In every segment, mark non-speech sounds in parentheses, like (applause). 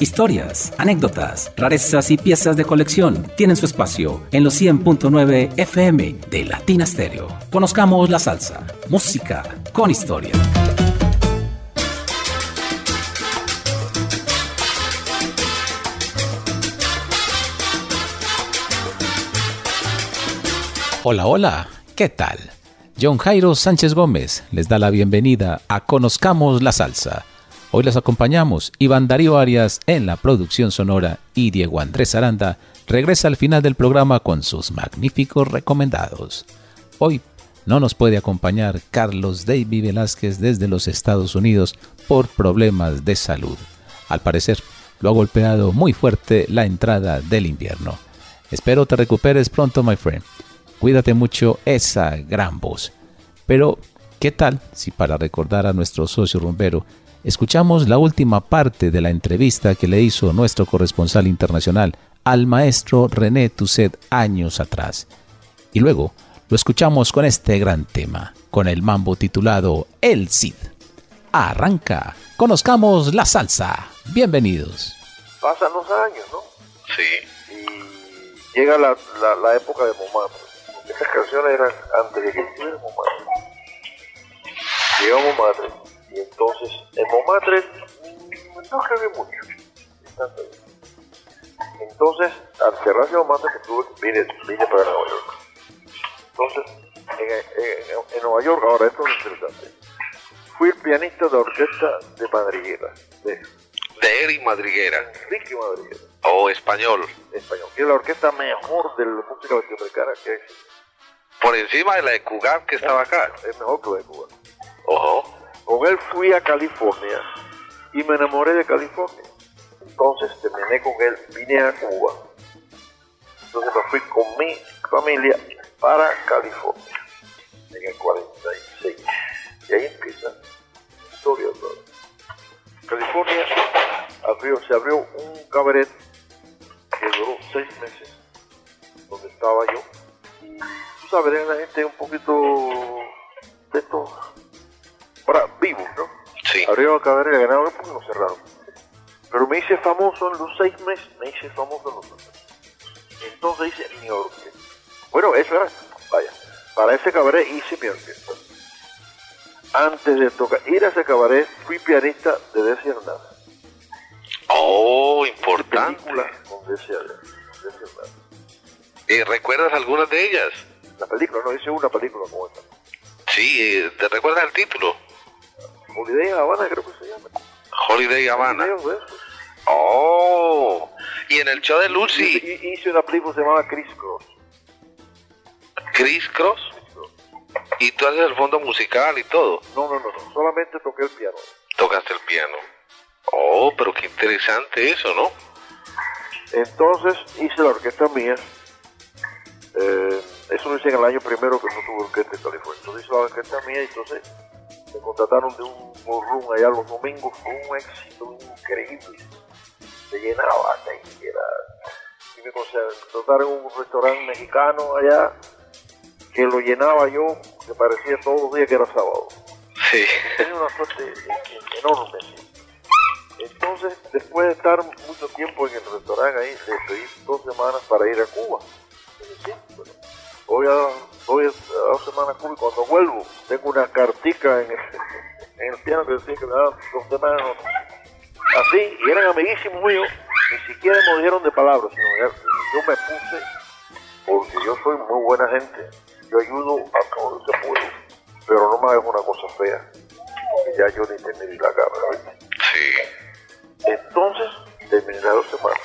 Historias, anécdotas, rarezas y piezas de colección tienen su espacio en los 100.9 FM de Latina Stereo. Conozcamos la salsa, música con historia. Hola, hola, ¿qué tal? John Jairo Sánchez Gómez les da la bienvenida a Conozcamos la Salsa Hoy les acompañamos Iván Darío Arias en la producción sonora y Diego Andrés Aranda regresa al final del programa con sus magníficos recomendados. Hoy no nos puede acompañar Carlos David Velázquez desde los Estados Unidos por problemas de salud. Al parecer, lo ha golpeado muy fuerte la entrada del invierno. Espero te recuperes pronto, my friend. Cuídate mucho esa gran voz. Pero, ¿qué tal si para recordar a nuestro socio rumbero escuchamos la última parte de la entrevista que le hizo nuestro corresponsal internacional al maestro René Tusset años atrás. Y luego lo escuchamos con este gran tema, con el mambo titulado El Cid. Arranca, conozcamos la salsa. Bienvenidos. Pasan los años, ¿no? Sí. Y llega la, la, época de Montmartre. Estas canciones eran antes de que estuviera. Llegó Montmartre y entonces, en Montmartre no escribí mucho. Entonces, al cerrarse Montmartre, que tuve, vine, vine para Nueva York. Entonces, en, en, Nueva York, ahora esto es interesante. Fui el pianista de orquesta de Madriguera. De, de Eric Madriguera. Enrique Madriguera. O español. Español. Que es la orquesta mejor de la música latinoamericana que es. Por encima de la de Cugat que estaba acá. Es mejor que la de Cugat. Ojo. Con él fui a California y me enamoré de California. Entonces terminé con él, vine a Cuba. Entonces me fui con mi familia para California en el 46. Y ahí empieza la historia. California abrió, se abrió un cabaret que duró seis meses, donde estaba yo. Y tú sabes, la gente un poquito de estos vivos, ¿no? Sí. El cabaret y ganaron porque lo cerraron. Pero me hice famoso en los seis meses, me hice famoso en los seis meses. Entonces hice mi orquesta. Bueno, eso era, vaya, para ese cabaret hice mi orquesta. Antes de tocar, ir a ese cabaret, fui pianista de Desi Hernández. Oh, importante. Con Desi Hernández. ¿Y recuerdas algunas de ellas? La película, no, hice una película como esta. Sí, eh, ¿te recuerdas el título? Holiday Habana creo que se llama. Holiday Habana. Oh, y en el show de Lucy. Hice una película que se llamaba Chris Cross. Chris Cross. ¿Y tú haces el fondo musical y todo? No, no, no, no. solamente toqué el piano. Tocaste el piano. Oh, pero qué interesante eso, ¿no? Entonces hice la orquesta mía. Eh, eso lo hice en el año primero que no tuve orquesta en California. Entonces hice la orquesta mía y entonces me contrataron de un ballroom allá los domingos, fue un éxito increíble. Se llenaba, se era. Y me contrataron en un restaurante mexicano allá que lo llenaba yo, que parecía todos los días que era sábado. Sí. Tenía una suerte enorme. Entonces, después de estar mucho tiempo en el restaurante ahí, le pedí dos semanas para ir a Cuba. Voy a, voy a dos semanas a cuando vuelvo, tengo una cartica en el, (laughs) en el piano que decía que me daban dos semanas. Así, y eran amiguísimos míos, ni siquiera me dijeron de palabras, sino yo me puse, porque yo soy muy buena gente, yo ayudo a todo lo que puedo, pero no me hagas una cosa fea, porque ya yo ni te medí la cara, Sí. Entonces, terminé las dos semanas.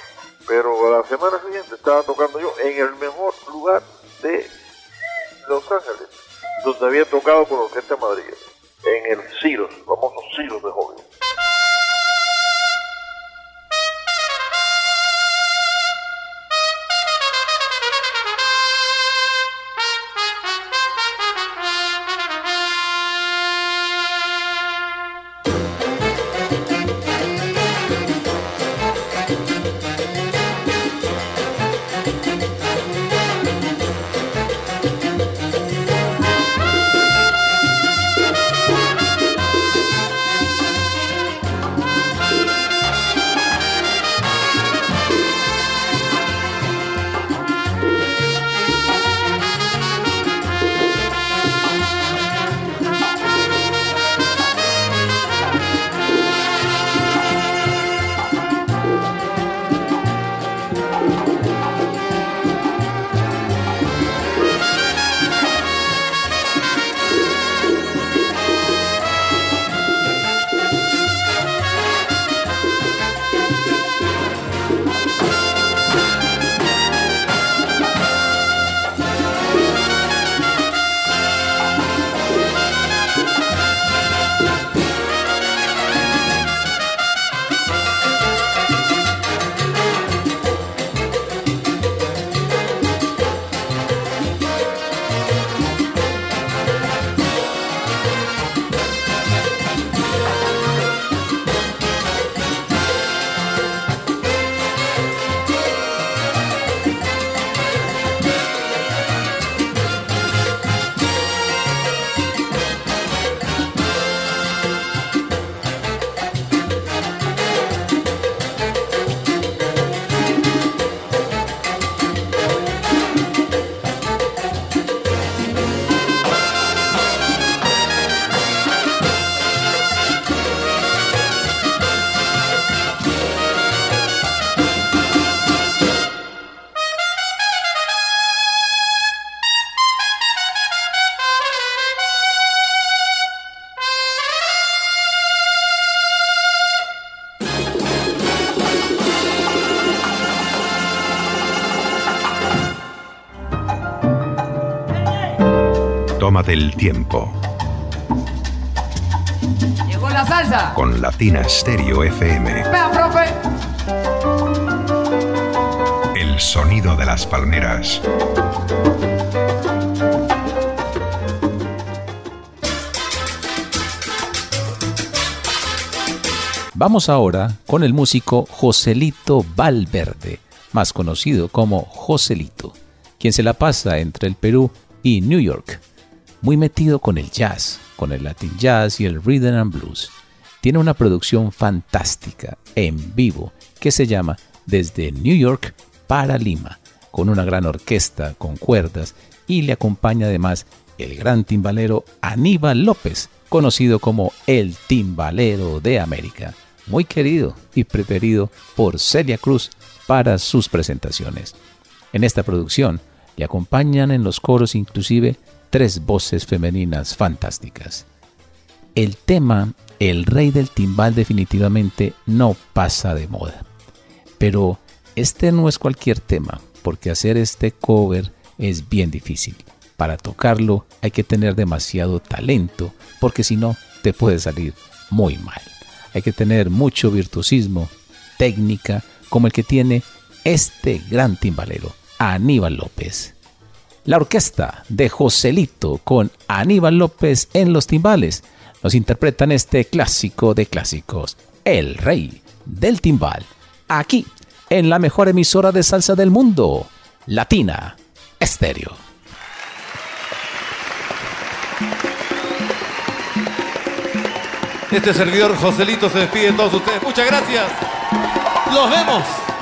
Pero la semana siguiente estaba tocando yo en el mejor lugar de Los Ángeles, donde había tocado con Orquesta Madrid en el Ciro, el famoso Ciro de Hollywood. Del tiempo. Llegó la salsa. Con Latina Stereo FM. Vea, profe. El sonido de las palmeras. Vamos ahora con el músico Joselito Valverde, más conocido como Joselito, quien se la pasa entre el Perú y New York, muy metido con el jazz, con el Latin jazz y el rhythm and blues. Tiene una producción fantástica en vivo que se llama Desde New York para Lima, con una gran orquesta con cuerdas y le acompaña además el gran timbalero Aníbal López, conocido como el timbalero de América muy querido y preferido por Celia Cruz para sus presentaciones. En esta producción le acompañan en los coros inclusive tres voces femeninas fantásticas. El tema El Rey del Timbal definitivamente no pasa de moda. Pero este no es cualquier tema, porque hacer este cover es bien difícil. Para tocarlo hay que tener demasiado talento, porque si no te puede salir muy mal hay que tener mucho virtuosismo, técnica, como el que tiene este gran timbalero, Aníbal López. La orquesta de Joselito con Aníbal López en los timbales nos interpretan este clásico de clásicos, El Rey del Timbal, aquí en la mejor emisora de salsa del mundo, Latina Estéreo. Este servidor Joselito se despide de todos ustedes. Muchas gracias. Los vemos.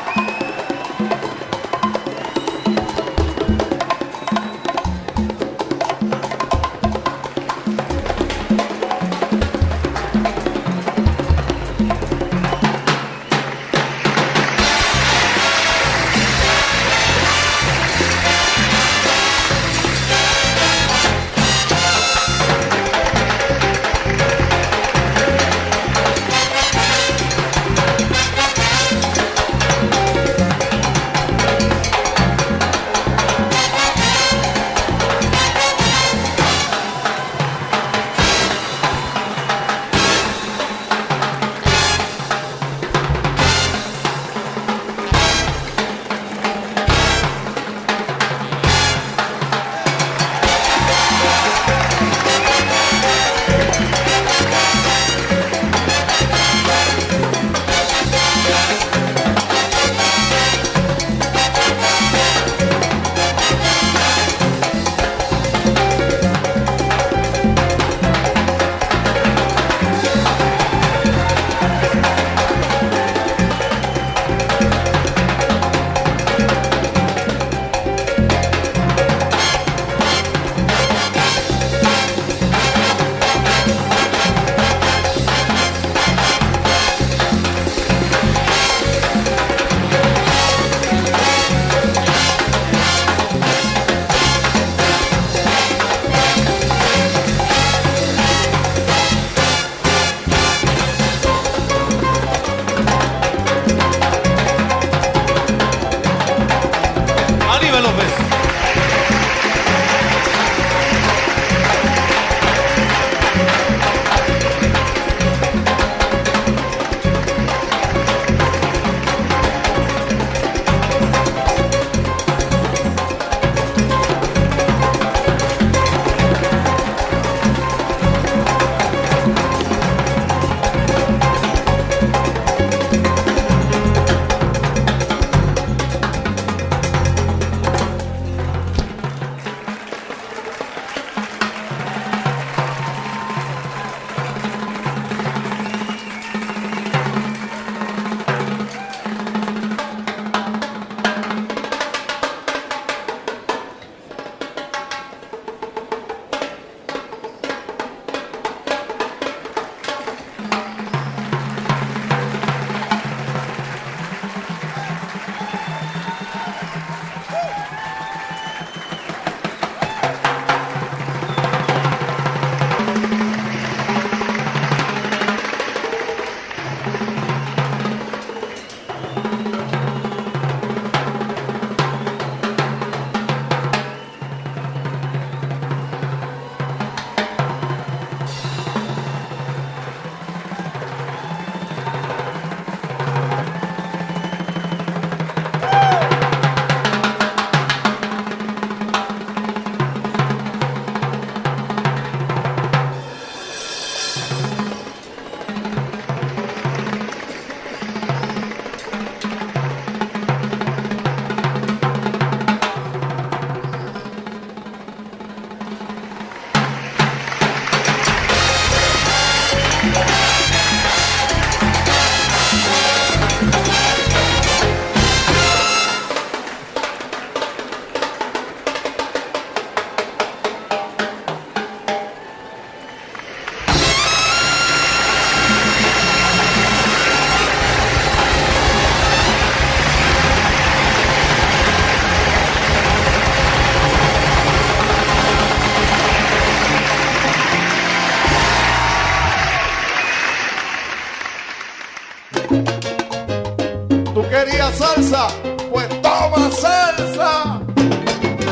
Pues toma salsa.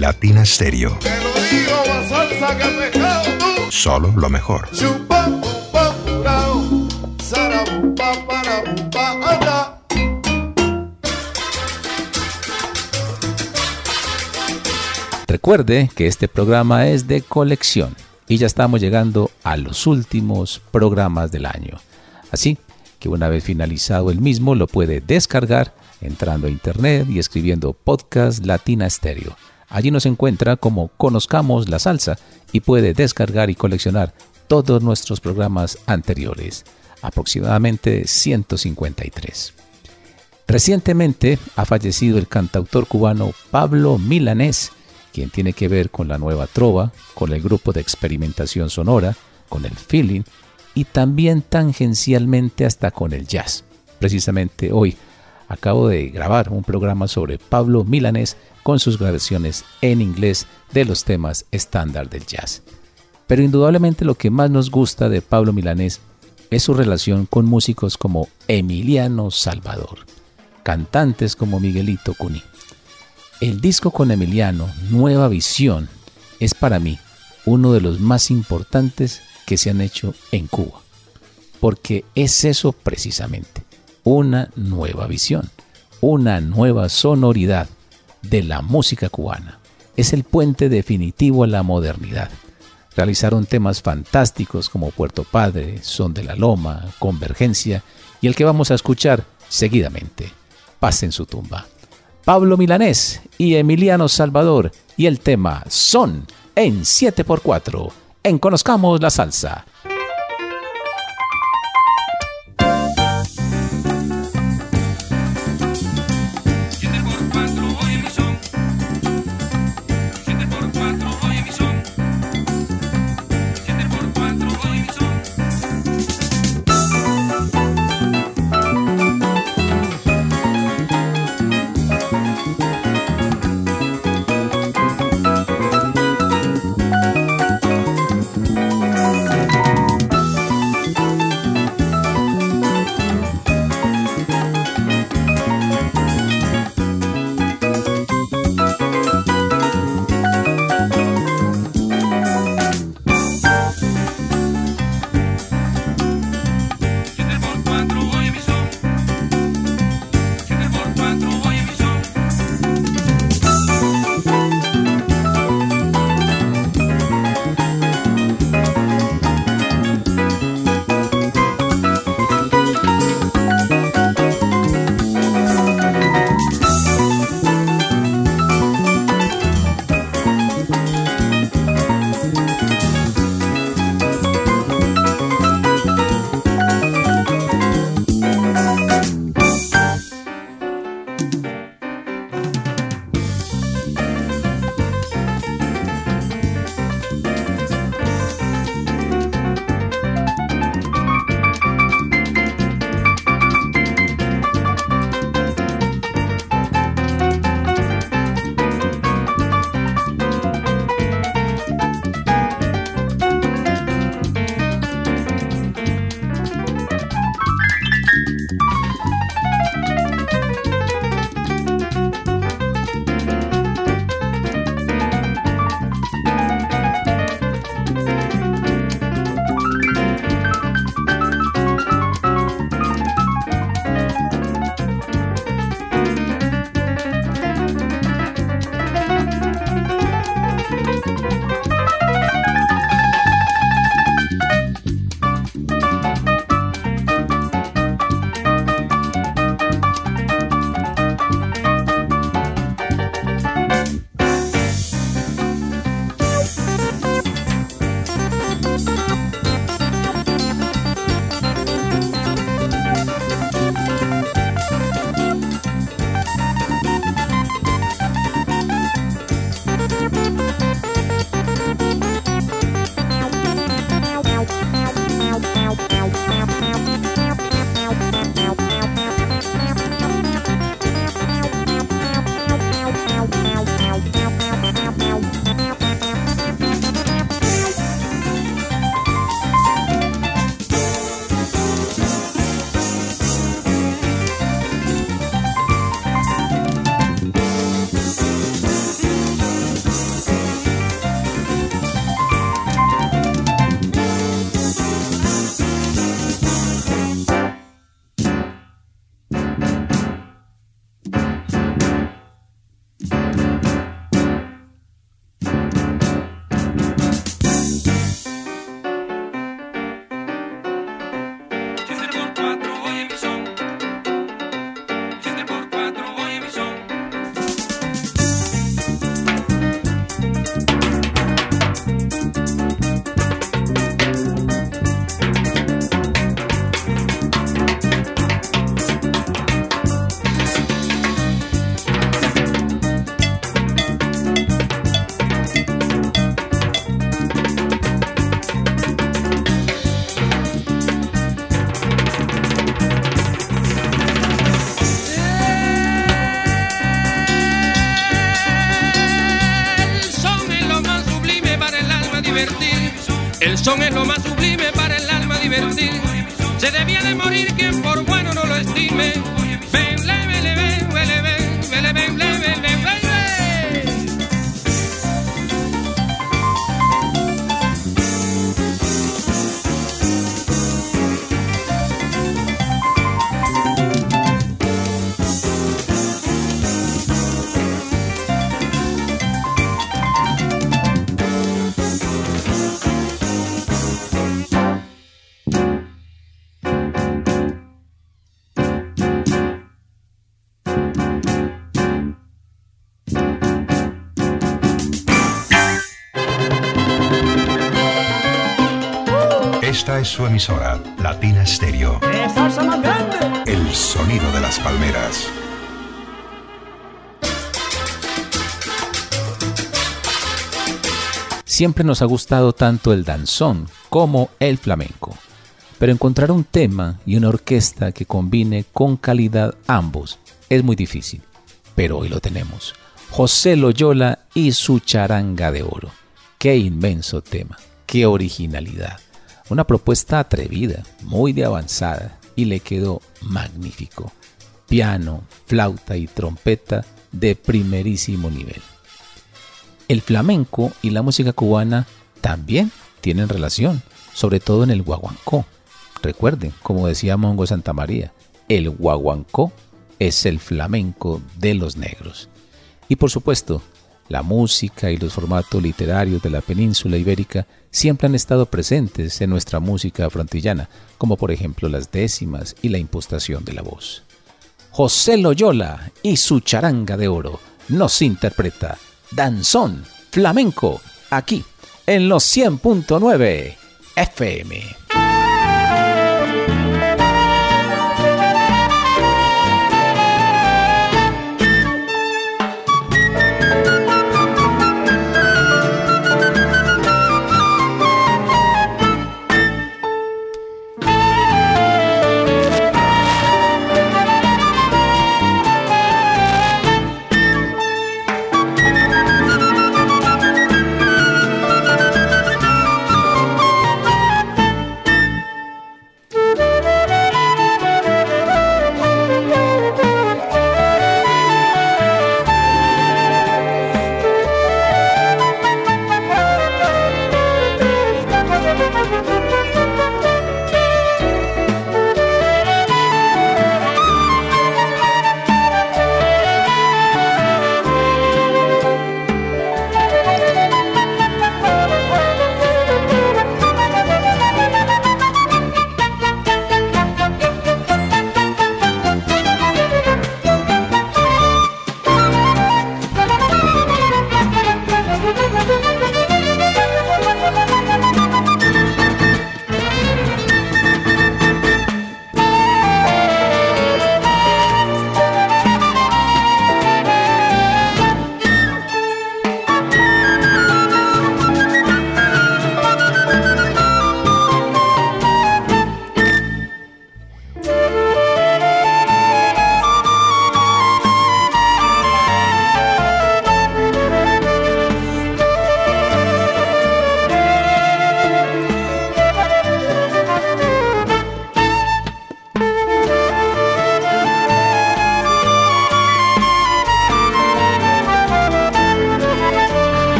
Latina Stereo. Te lo digo, más salsa que pecado tú. Solo lo mejor. Chupa, pupa, purao, sarabupa, parabupa, anda. Recuerde que este programa es de colección y ya estamos llegando a los últimos programas del año. Así que una vez finalizado el mismo lo puede descargar entrando a internet y escribiendo podcast Latina Stereo. Allí nos encuentra como Conozcamos la Salsa y puede descargar y coleccionar todos nuestros programas anteriores, aproximadamente 153. Recientemente ha fallecido el cantautor cubano Pablo Milanés, quien tiene que ver con la nueva trova, con el grupo de experimentación sonora, con el feeling y también tangencialmente hasta con el jazz. Precisamente hoy acabo de grabar un programa sobre Pablo Milanés con sus grabaciones en inglés de los temas estándar del jazz. Pero indudablemente lo que más nos gusta de Pablo Milanés es su relación con músicos como Emiliano Salvador, cantantes como Miguelito Cuní. El disco con Emiliano, Nueva Visión, es para mí uno de los más importantes que se han hecho en Cuba. Porque es eso precisamente, una nueva visión, una nueva sonoridad de la música cubana. Es el puente definitivo a la modernidad. Realizaron temas fantásticos como Puerto Padre, Son de la Loma, Convergencia y el que vamos a escuchar seguidamente, Paz en su tumba. Pablo Milanés y Emiliano Salvador y el tema Son en 7x4 en Conozcamos la Salsa. Es su emisora, Latina Stereo. El sonido de las palmeras. Siempre nos ha gustado tanto el danzón como el flamenco, pero encontrar un tema y una orquesta que combine con calidad ambos es muy difícil, pero hoy lo tenemos. José Loyola y su charanga de oro. Qué inmenso tema, qué originalidad. Una propuesta atrevida, muy de avanzada, y le quedó magnífico. Piano, flauta y trompeta de primerísimo nivel. El flamenco y la música cubana también tienen relación, sobre todo en el guaguancó. Recuerden, como decía Mongo Santa María, el guaguancó es el flamenco de los negros. Y por supuesto, la música y los formatos literarios de la península ibérica siempre han estado presentes en nuestra música frontillana, como por ejemplo las décimas y la impostación de la voz. José Loyola y su charanga de oro nos interpreta Danzón Flamenco aquí en los 100.9 FM.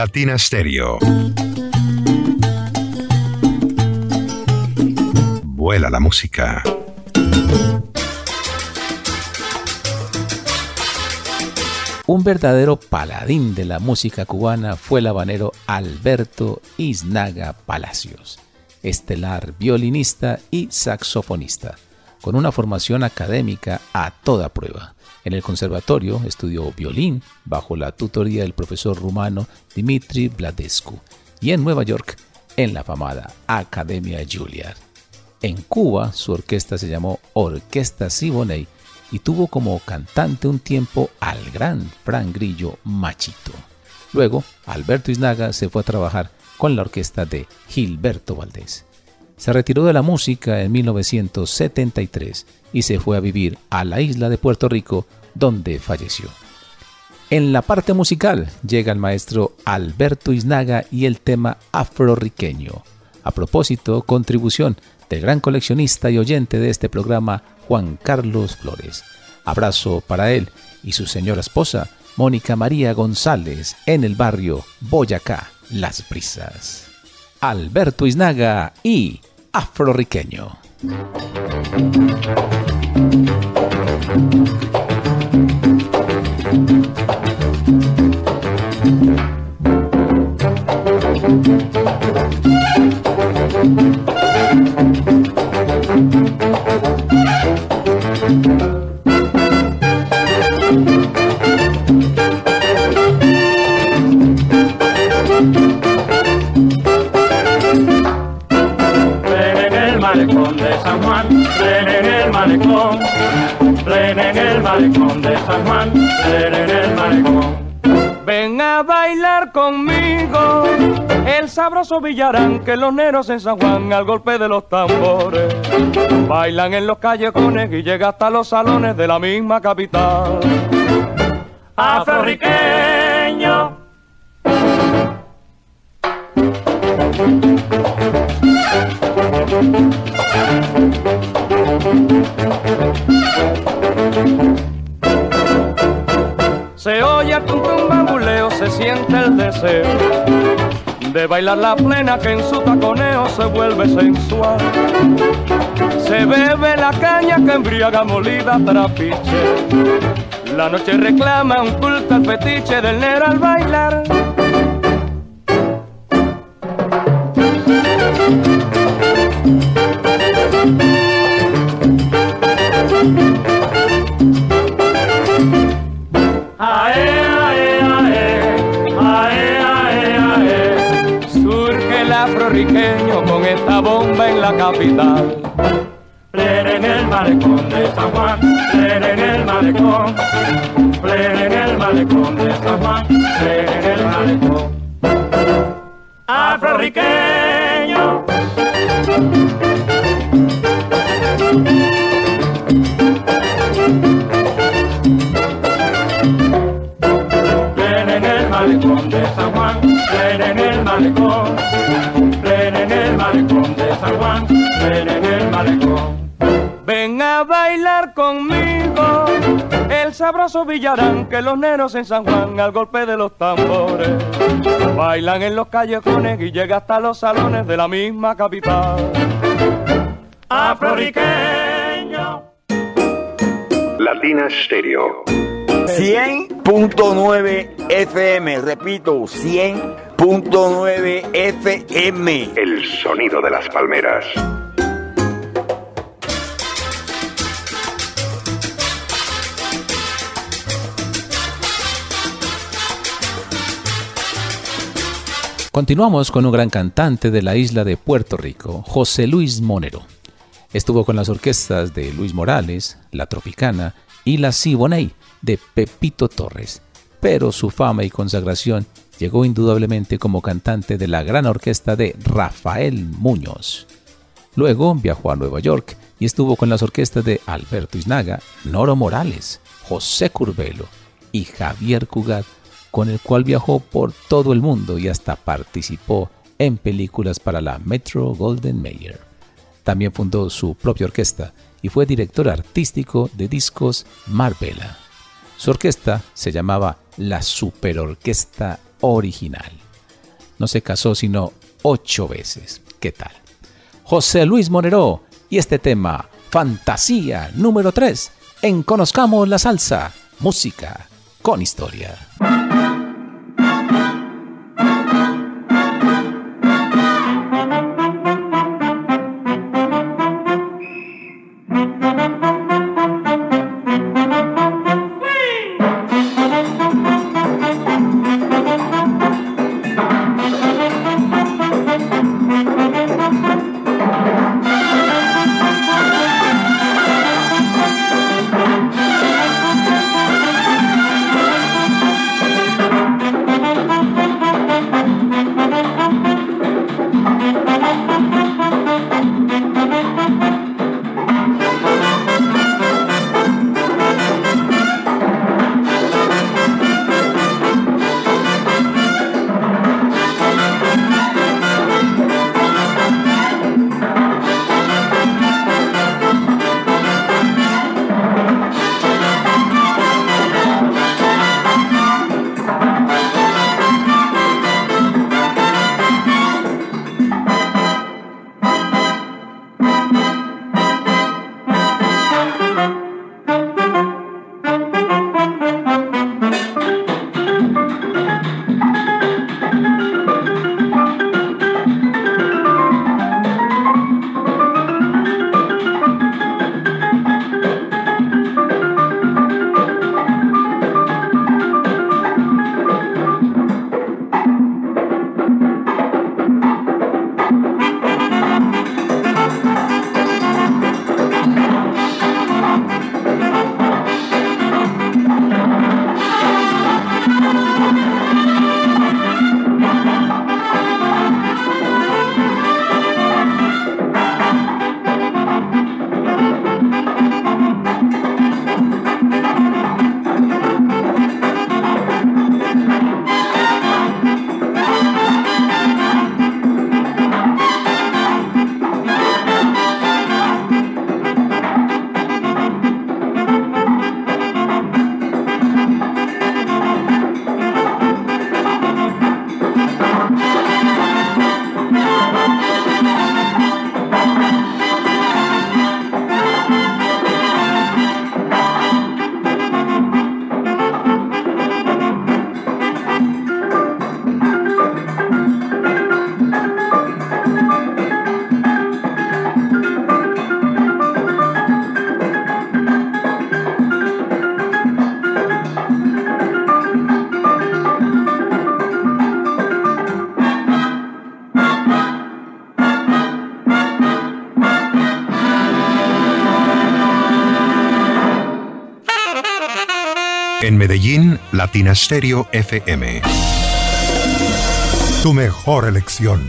Latina Stereo. Vuela la música. Un verdadero paladín de la música cubana fue el habanero Alberto Isnaga Palacios, estelar violinista y saxofonista, con una formación académica a toda prueba. En el conservatorio estudió violín bajo la tutoría del profesor rumano Dimitri Bladescu y en Nueva York en la famada Academia Juilliard. En Cuba su orquesta se llamó Orquesta Siboney y tuvo como cantante un tiempo al gran Fran Grillo Machito. Luego, Alberto Iznaga se fue a trabajar con la orquesta de Gilberto Valdés. Se retiró de la música en 1973 y se fue a vivir a la isla de Puerto Rico, donde falleció. En la parte musical llega el maestro Alberto Iznaga y el tema afroriqueño. A propósito, contribución del gran coleccionista y oyente de este programa, Juan Carlos Flores. Abrazo para él y su señora esposa, Mónica María González, en el barrio Boyacá, Las Brisas. Alberto Iznaga y Afroriqueño. Villarán que los neros en San Juan al golpe de los tambores bailan en los callejones y llega hasta los salones de la misma capital. Afroriqueño. Se oye el tum bambuleo, se siente el deseo de bailar la plena que en su taconeo se vuelve sensual. Se bebe la caña que embriaga molida trapiche. La noche reclama un culto al fetiche del negro al bailar. con bomba en la capital. Plena en el malecón de San Juan, plena en el malecón, plena en el malecón de San Juan, plena en el malecón. Afroriqueño. Villarán que los neros en San Juan al golpe de los tambores bailan en los callejones y llega hasta los salones de la misma capital. Afroriqueño. Latina Stereo. 100.9 FM, repito, 100.9 FM. El sonido de las palmeras. Continuamos con un gran cantante de la isla de Puerto Rico, José Luis Monero. Estuvo con las orquestas de Luis Morales, La Tropicana y La Siboney de Pepito Torres, pero su fama y consagración llegó indudablemente como cantante de la gran orquesta de Rafael Muñoz. Luego viajó a Nueva York y estuvo con las orquestas de Alberto Iznaga, Noro Morales, José Curbelo y Javier Cugat, con el cual viajó por todo el mundo y hasta participó en películas para la Metro Golden Mayer. También fundó su propia orquesta y fue director artístico de discos Marbella. Su orquesta se llamaba la Superorquesta original. No se casó sino ocho veces. ¿Qué tal? José Luis Monero y este tema, Fantasía número 3, en Conozcamos la Salsa, música con historia. Latina Stereo FM. Tu mejor elección.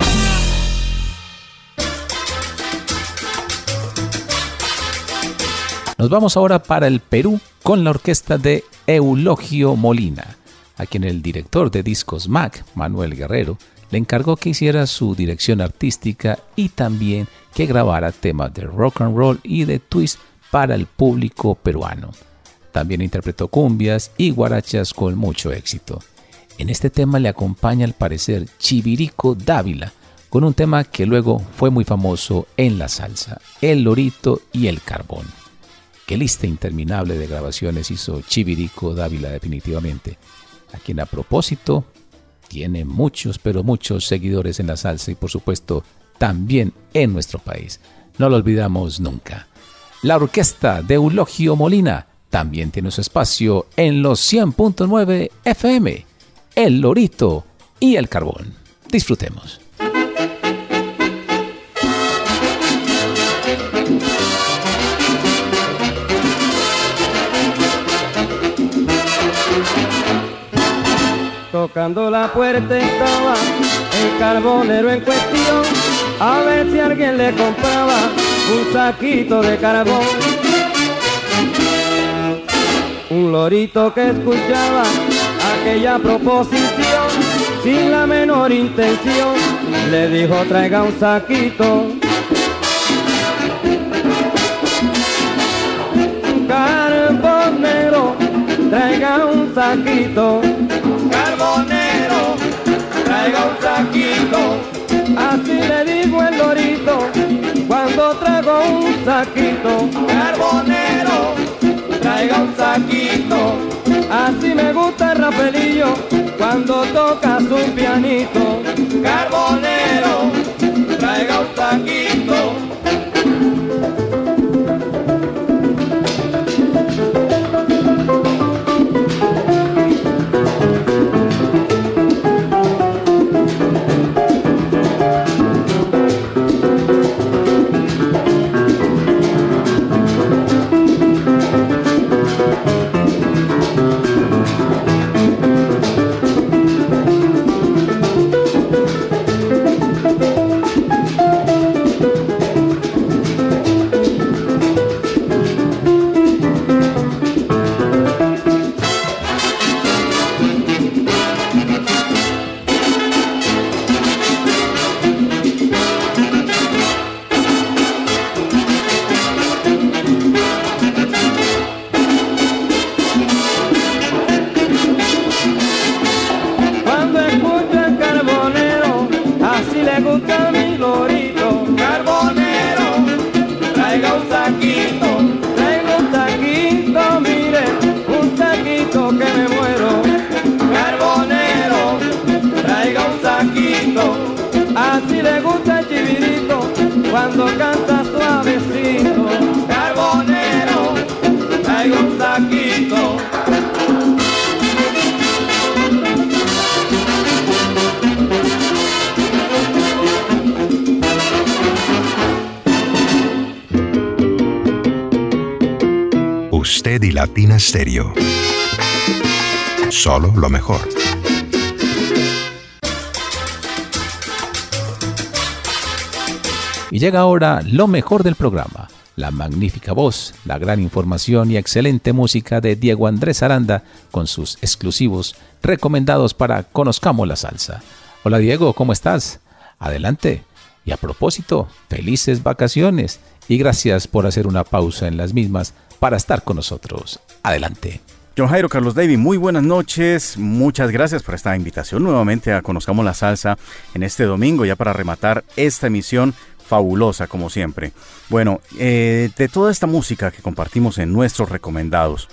Nos vamos ahora para el Perú con la orquesta de Eulogio Molina, a quien el director de discos Mac, Manuel Guerrero, le encargó que hiciera su dirección artística y también que grabara temas de rock and roll y de twist para el público peruano. También interpretó cumbias y guarachas con mucho éxito. En este tema le acompaña al parecer Chivirico Dávila, con un tema que luego fue muy famoso en la salsa, El Lorito y el Carbón. Qué lista interminable de grabaciones hizo Chivirico Dávila definitivamente, a quien a propósito tiene muchos, pero muchos seguidores en la salsa y por supuesto también en nuestro país. No lo olvidamos nunca. La orquesta de Eulogio Molina también tiene su espacio en los 100.9 FM, El Lorito y El Carbón. Disfrutemos. Tocando la puerta estaba el carbonero en cuestión, a ver si alguien le compraba un saquito de carbón un lorito que escuchaba aquella proposición sin la menor intención le dijo traiga un saquito carbonero traiga un saquito carbonero traiga un saquito así le dijo el lorito cuando traigo un saquito. Carbonero me gusta el rapelillo cuando toca su pianito. Carbonero, traiga un saquito. Stereo. Solo lo mejor. Y llega ahora lo mejor del programa, la magnífica voz, la gran información y excelente música de Diego Andrés Aranda con sus exclusivos recomendados para Conozcamos la Salsa. Hola Diego, ¿cómo estás? Adelante. Y a propósito, felices vacaciones y gracias por hacer una pausa en las mismas para estar con nosotros. Adelante. John Jairo Carlos David, muy buenas noches. Muchas gracias por esta invitación nuevamente a Conozcamos la Salsa en este domingo, ya para rematar esta emisión fabulosa como siempre. Bueno, eh, de toda esta música que compartimos en nuestros recomendados,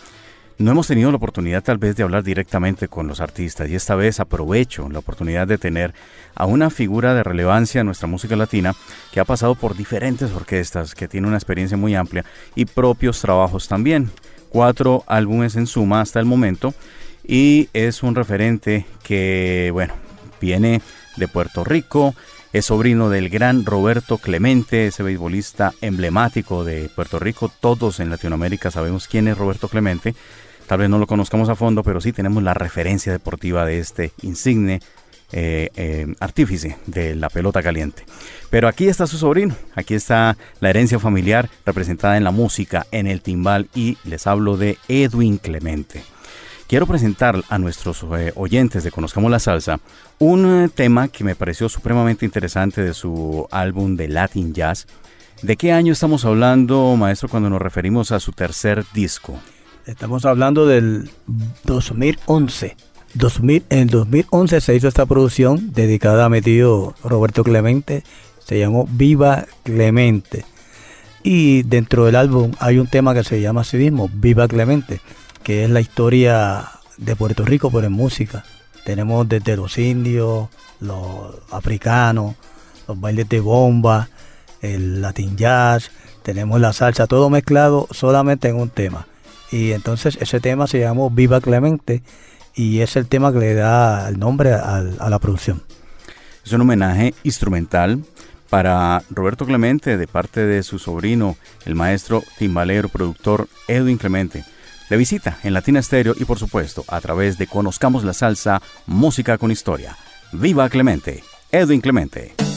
no hemos tenido la oportunidad tal vez de hablar directamente con los artistas y esta vez aprovecho la oportunidad de tener a una figura de relevancia en nuestra música latina que ha pasado por diferentes orquestas, que tiene una experiencia muy amplia y propios trabajos también. Cuatro álbumes en suma hasta el momento y es un referente que, bueno, viene de Puerto Rico, es sobrino del gran Roberto Clemente, ese beisbolista emblemático de Puerto Rico. Todos en Latinoamérica sabemos quién es Roberto Clemente. Tal vez no lo conozcamos a fondo, pero sí tenemos la referencia deportiva de este insigne eh, eh, artífice de la pelota caliente. Pero aquí está su sobrino, aquí está la herencia familiar representada en la música, en el timbal y les hablo de Edwin Clemente. Quiero presentar a nuestros eh, oyentes de Conozcamos la Salsa un tema que me pareció supremamente interesante de su álbum de Latin Jazz. ¿De qué año estamos hablando, maestro, cuando nos referimos a su tercer disco? Estamos hablando del 2011. 2000, en 2011 se hizo esta producción dedicada a mi tío Roberto Clemente. Se llamó Viva Clemente. Y dentro del álbum hay un tema que se llama así mismo, Viva Clemente, que es la historia de Puerto Rico, pero en música. Tenemos desde los indios, los africanos, los bailes de bomba, el latin jazz, tenemos la salsa, todo mezclado solamente en un tema. Y entonces ese tema se llamó Viva Clemente y es el tema que le da el nombre a, la producción. Es un homenaje instrumental para Roberto Clemente de parte de su sobrino, el maestro timbalero productor Edwin Clemente. De visita en Latina Stereo y por supuesto a través de Conozcamos la Salsa, Música con Historia. Viva Clemente, Edwin Clemente.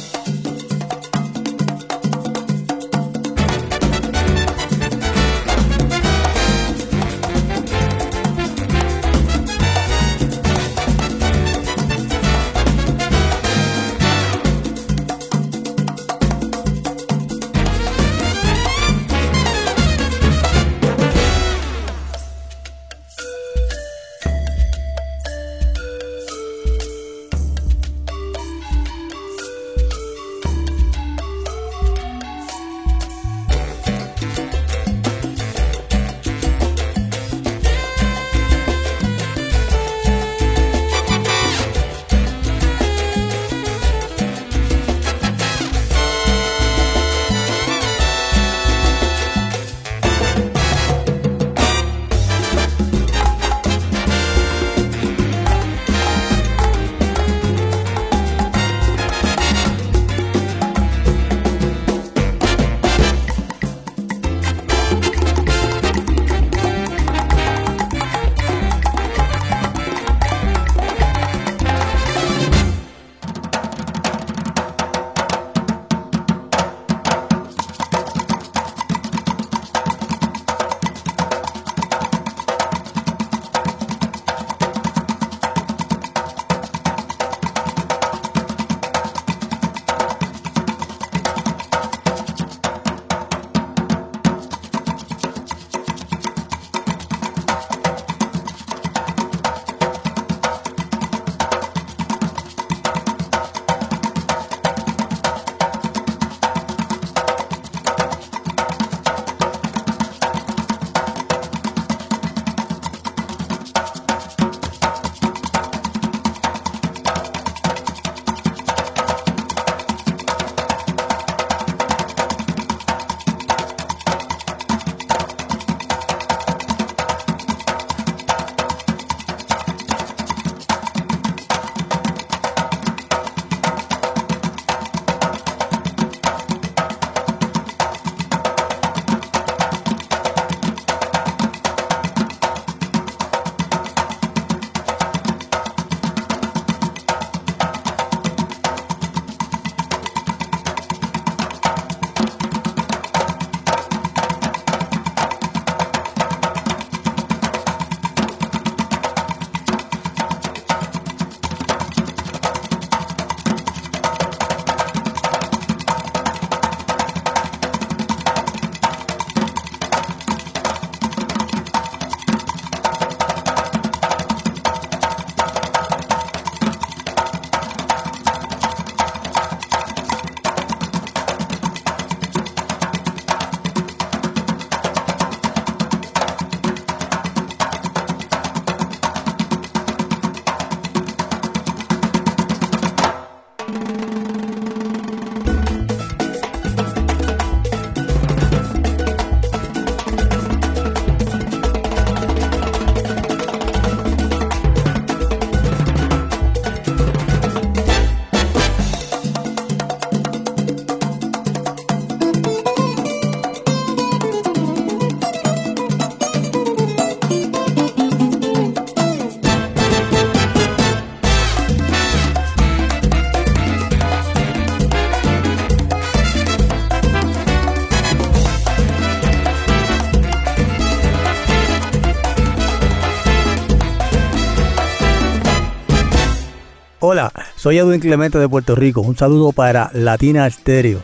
Hola, soy Edwin Clemente de Puerto Rico. Un saludo para Latina Stereo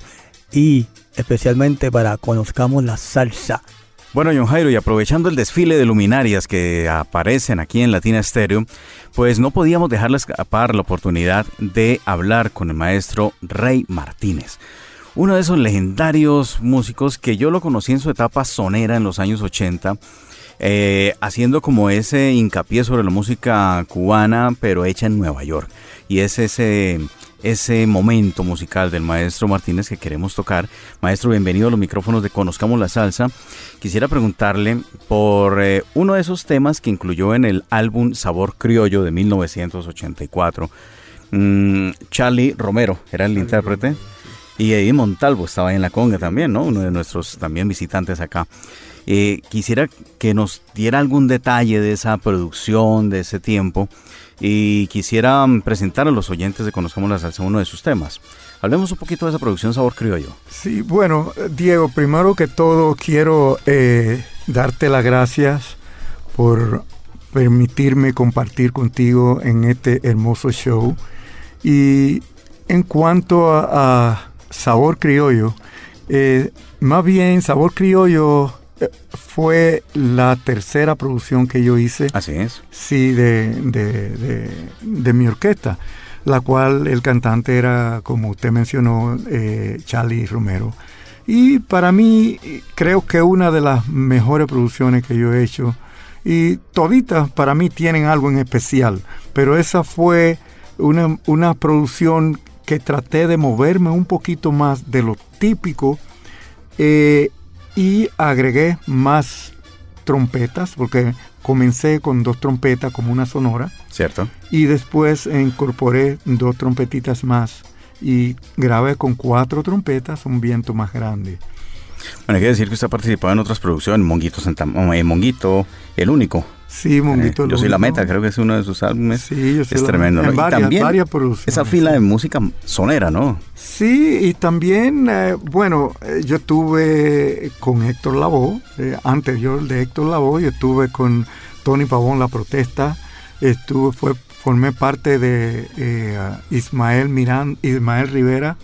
y especialmente para Conozcamos la Salsa. Bueno, John Jairo, y aprovechando el desfile de luminarias que aparecen aquí en Latina Stereo, pues no podíamos dejarle escapar la oportunidad de hablar con el maestro Rey Martínez. Uno de esos legendarios músicos que yo lo conocí en su etapa sonera en los años 80 eh, haciendo como ese hincapié sobre la música cubana, pero hecha en Nueva York. Y es ese, ese momento musical del maestro Martínez que queremos tocar. Maestro, bienvenido a los micrófonos de Conozcamos la Salsa. Quisiera preguntarle por eh, uno de esos temas que incluyó en el álbum Sabor Criollo de 1984. Mm, Charlie Romero era el intérprete. Y Eddie Montalvo estaba en la conga también, ¿no? Uno de nuestros también visitantes acá. Eh, quisiera que nos diera algún detalle de esa producción, de ese tiempo, y quisiera presentar a los oyentes de Conozcamos la Salsa uno de sus temas. Hablemos un poquito de esa producción Sabor Criollo. Sí, bueno, Diego, primero que todo quiero eh, darte las gracias por permitirme compartir contigo en este hermoso show. Y en cuanto a, Sabor Criollo, eh, más bien Sabor Criollo fue la tercera producción que yo hice. Así es. Sí, de, de, mi orquesta, la cual el cantante era, como usted mencionó, eh, Charlie Romero. Y para mí creo que una de las mejores producciones que yo he hecho. Y toditas para mí tienen algo en especial, pero esa fue una, una producción que traté de moverme un poquito más de lo típico eh, y agregué más trompetas porque comencé con dos trompetas como una sonora. Cierto. Y después incorporé dos trompetitas más y grabé con cuatro trompetas un viento más grande. Bueno, hay que decir que usted ha participado en otras producciones, Monguito, Santa, eh, Monguito, el único. Sí, Monguito. Eh, yo soy la meta, creo que es uno de sus álbumes. Sí, yo soy Es tremendo. En varias, también varias producciones, esa fila de música sonera, ¿no? Sí, y también, eh, bueno, eh, yo estuve con Héctor Lavoe, eh, anterior de Héctor Lavoe, yo estuve con Tony Pavón La Protesta, estuve, fue, formé parte de Ismael Mirán, Ismael Rivera,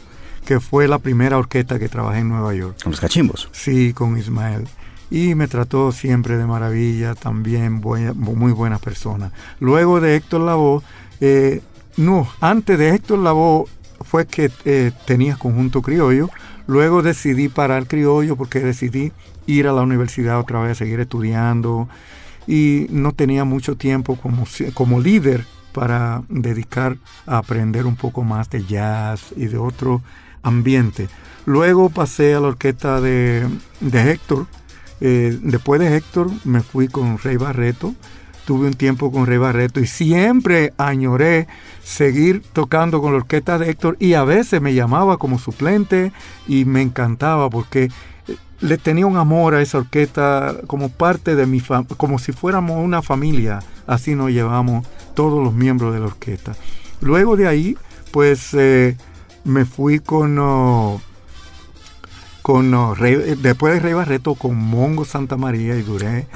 que fue la primera orquesta que trabajé en Nueva York. Con los cachimbos. Sí, con Ismael. Y me trató siempre de maravilla, también muy buena persona. Luego de Héctor Lavoe, eh, no, antes de Héctor Lavoe fue que eh, tenía conjunto criollo. Luego decidí parar criollo porque decidí ir a la universidad otra vez, seguir estudiando. Y no tenía mucho tiempo como, como líder para dedicar a aprender un poco más de jazz y de otro ambiente. Luego pasé a la orquesta de, de Héctor. Eh, después de Héctor me fui con Rey Barreto. Tuve un tiempo con Rey Barreto y siempre añoré seguir tocando con la orquesta de Héctor y a veces me llamaba como suplente y me encantaba porque eh, le tenía un amor a esa orquesta como parte de mi familia, como si fuéramos una familia. Así nos llevamos todos los miembros de la orquesta. Luego de ahí, pues eh, me fui con, oh, con Rey- después de Rey Barreto con Mongo Santa María y duré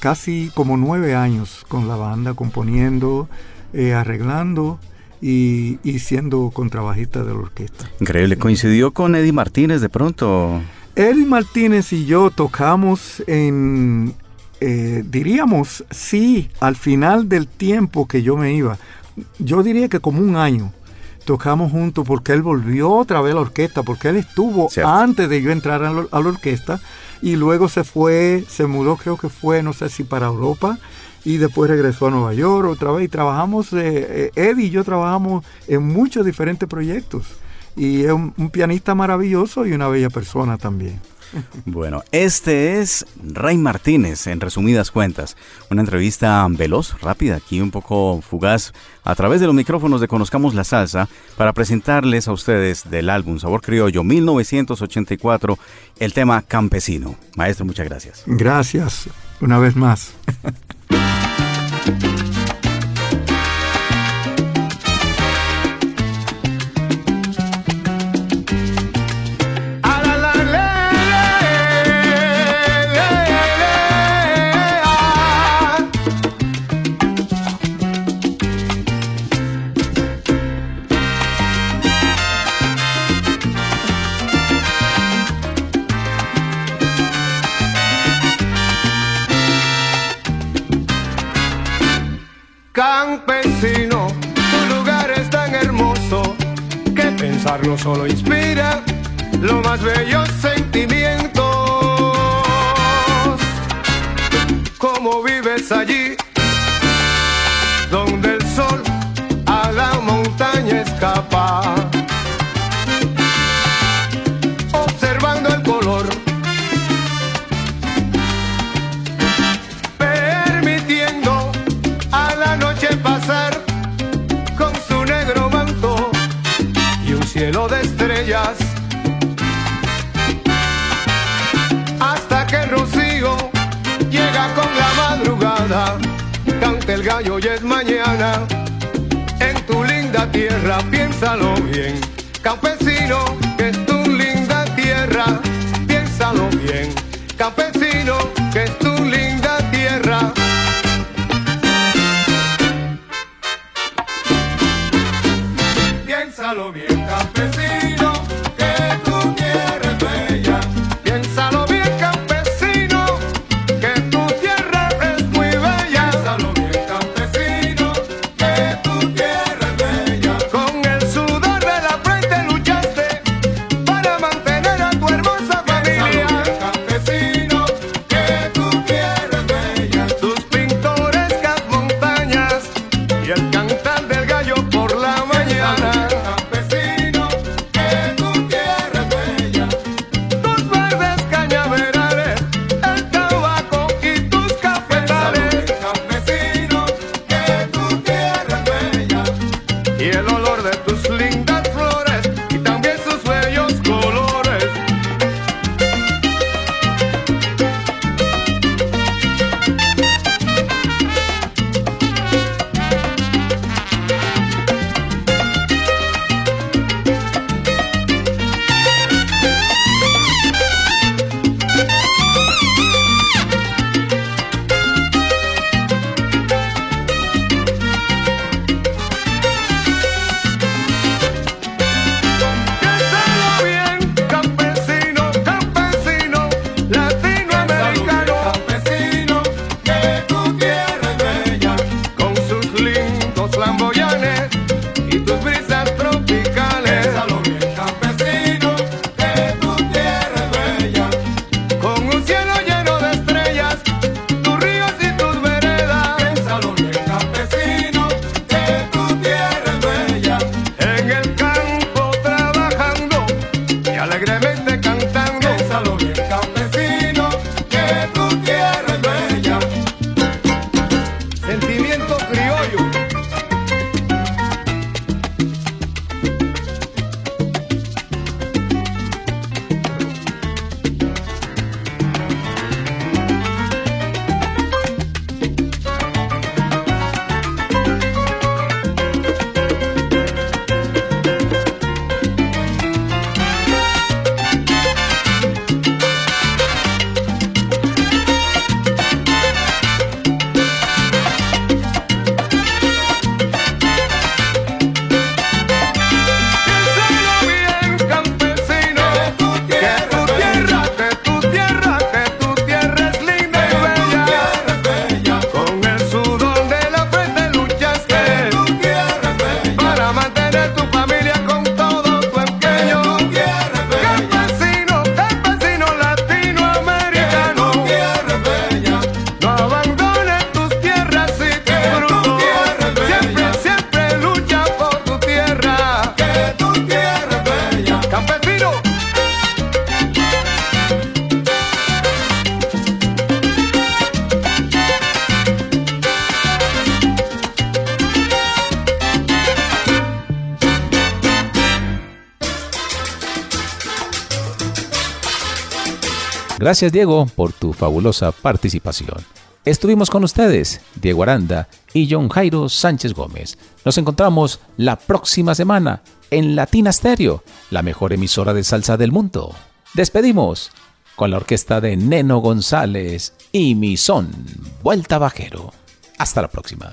casi como nueve años con la banda, componiendo, eh, arreglando y, y siendo contrabajista de la orquesta. Increíble. ¿Coincidió con Eddie Martínez de pronto? Eddie Martínez y yo tocamos en, eh, diríamos, sí, al final del tiempo que yo me iba. Yo diría que como un año tocamos juntos porque él volvió otra vez a la orquesta, porque él estuvo antes de yo entrar a la, a la orquesta y luego se fue, se mudó, creo que fue, no sé si para Europa. Y después regresó a Nueva York otra vez y trabajamos, eh, eh, Eddie y yo trabajamos en muchos diferentes proyectos. Y es un, un pianista maravilloso y una bella persona también. (laughs) Bueno, este es Rey Martínez, en resumidas cuentas. Una entrevista veloz, rápida, aquí un poco fugaz, a través de los micrófonos de Conozcamos la Salsa, para presentarles a ustedes del álbum Sabor Criollo 1984, el tema Campesino. Maestro, muchas gracias. Gracias, una vez más. (laughs) Solo inspira los más bellos sentimientos. ¿Cómo vives allí? Donde el sol a la montaña escapa. mañana en tu linda tierra, piénsalo bien. Campesino, que es tu linda tierra, piénsalo bien. Campesino, Gracias Diego por tu fabulosa participación. Estuvimos con ustedes, Diego Aranda y John Jairo Sánchez Gómez. Nos encontramos la próxima semana en Latina Stereo, la mejor emisora de salsa del mundo. Despedimos con la orquesta de Neno González y mi son, Vuelta Bajero. Hasta la próxima.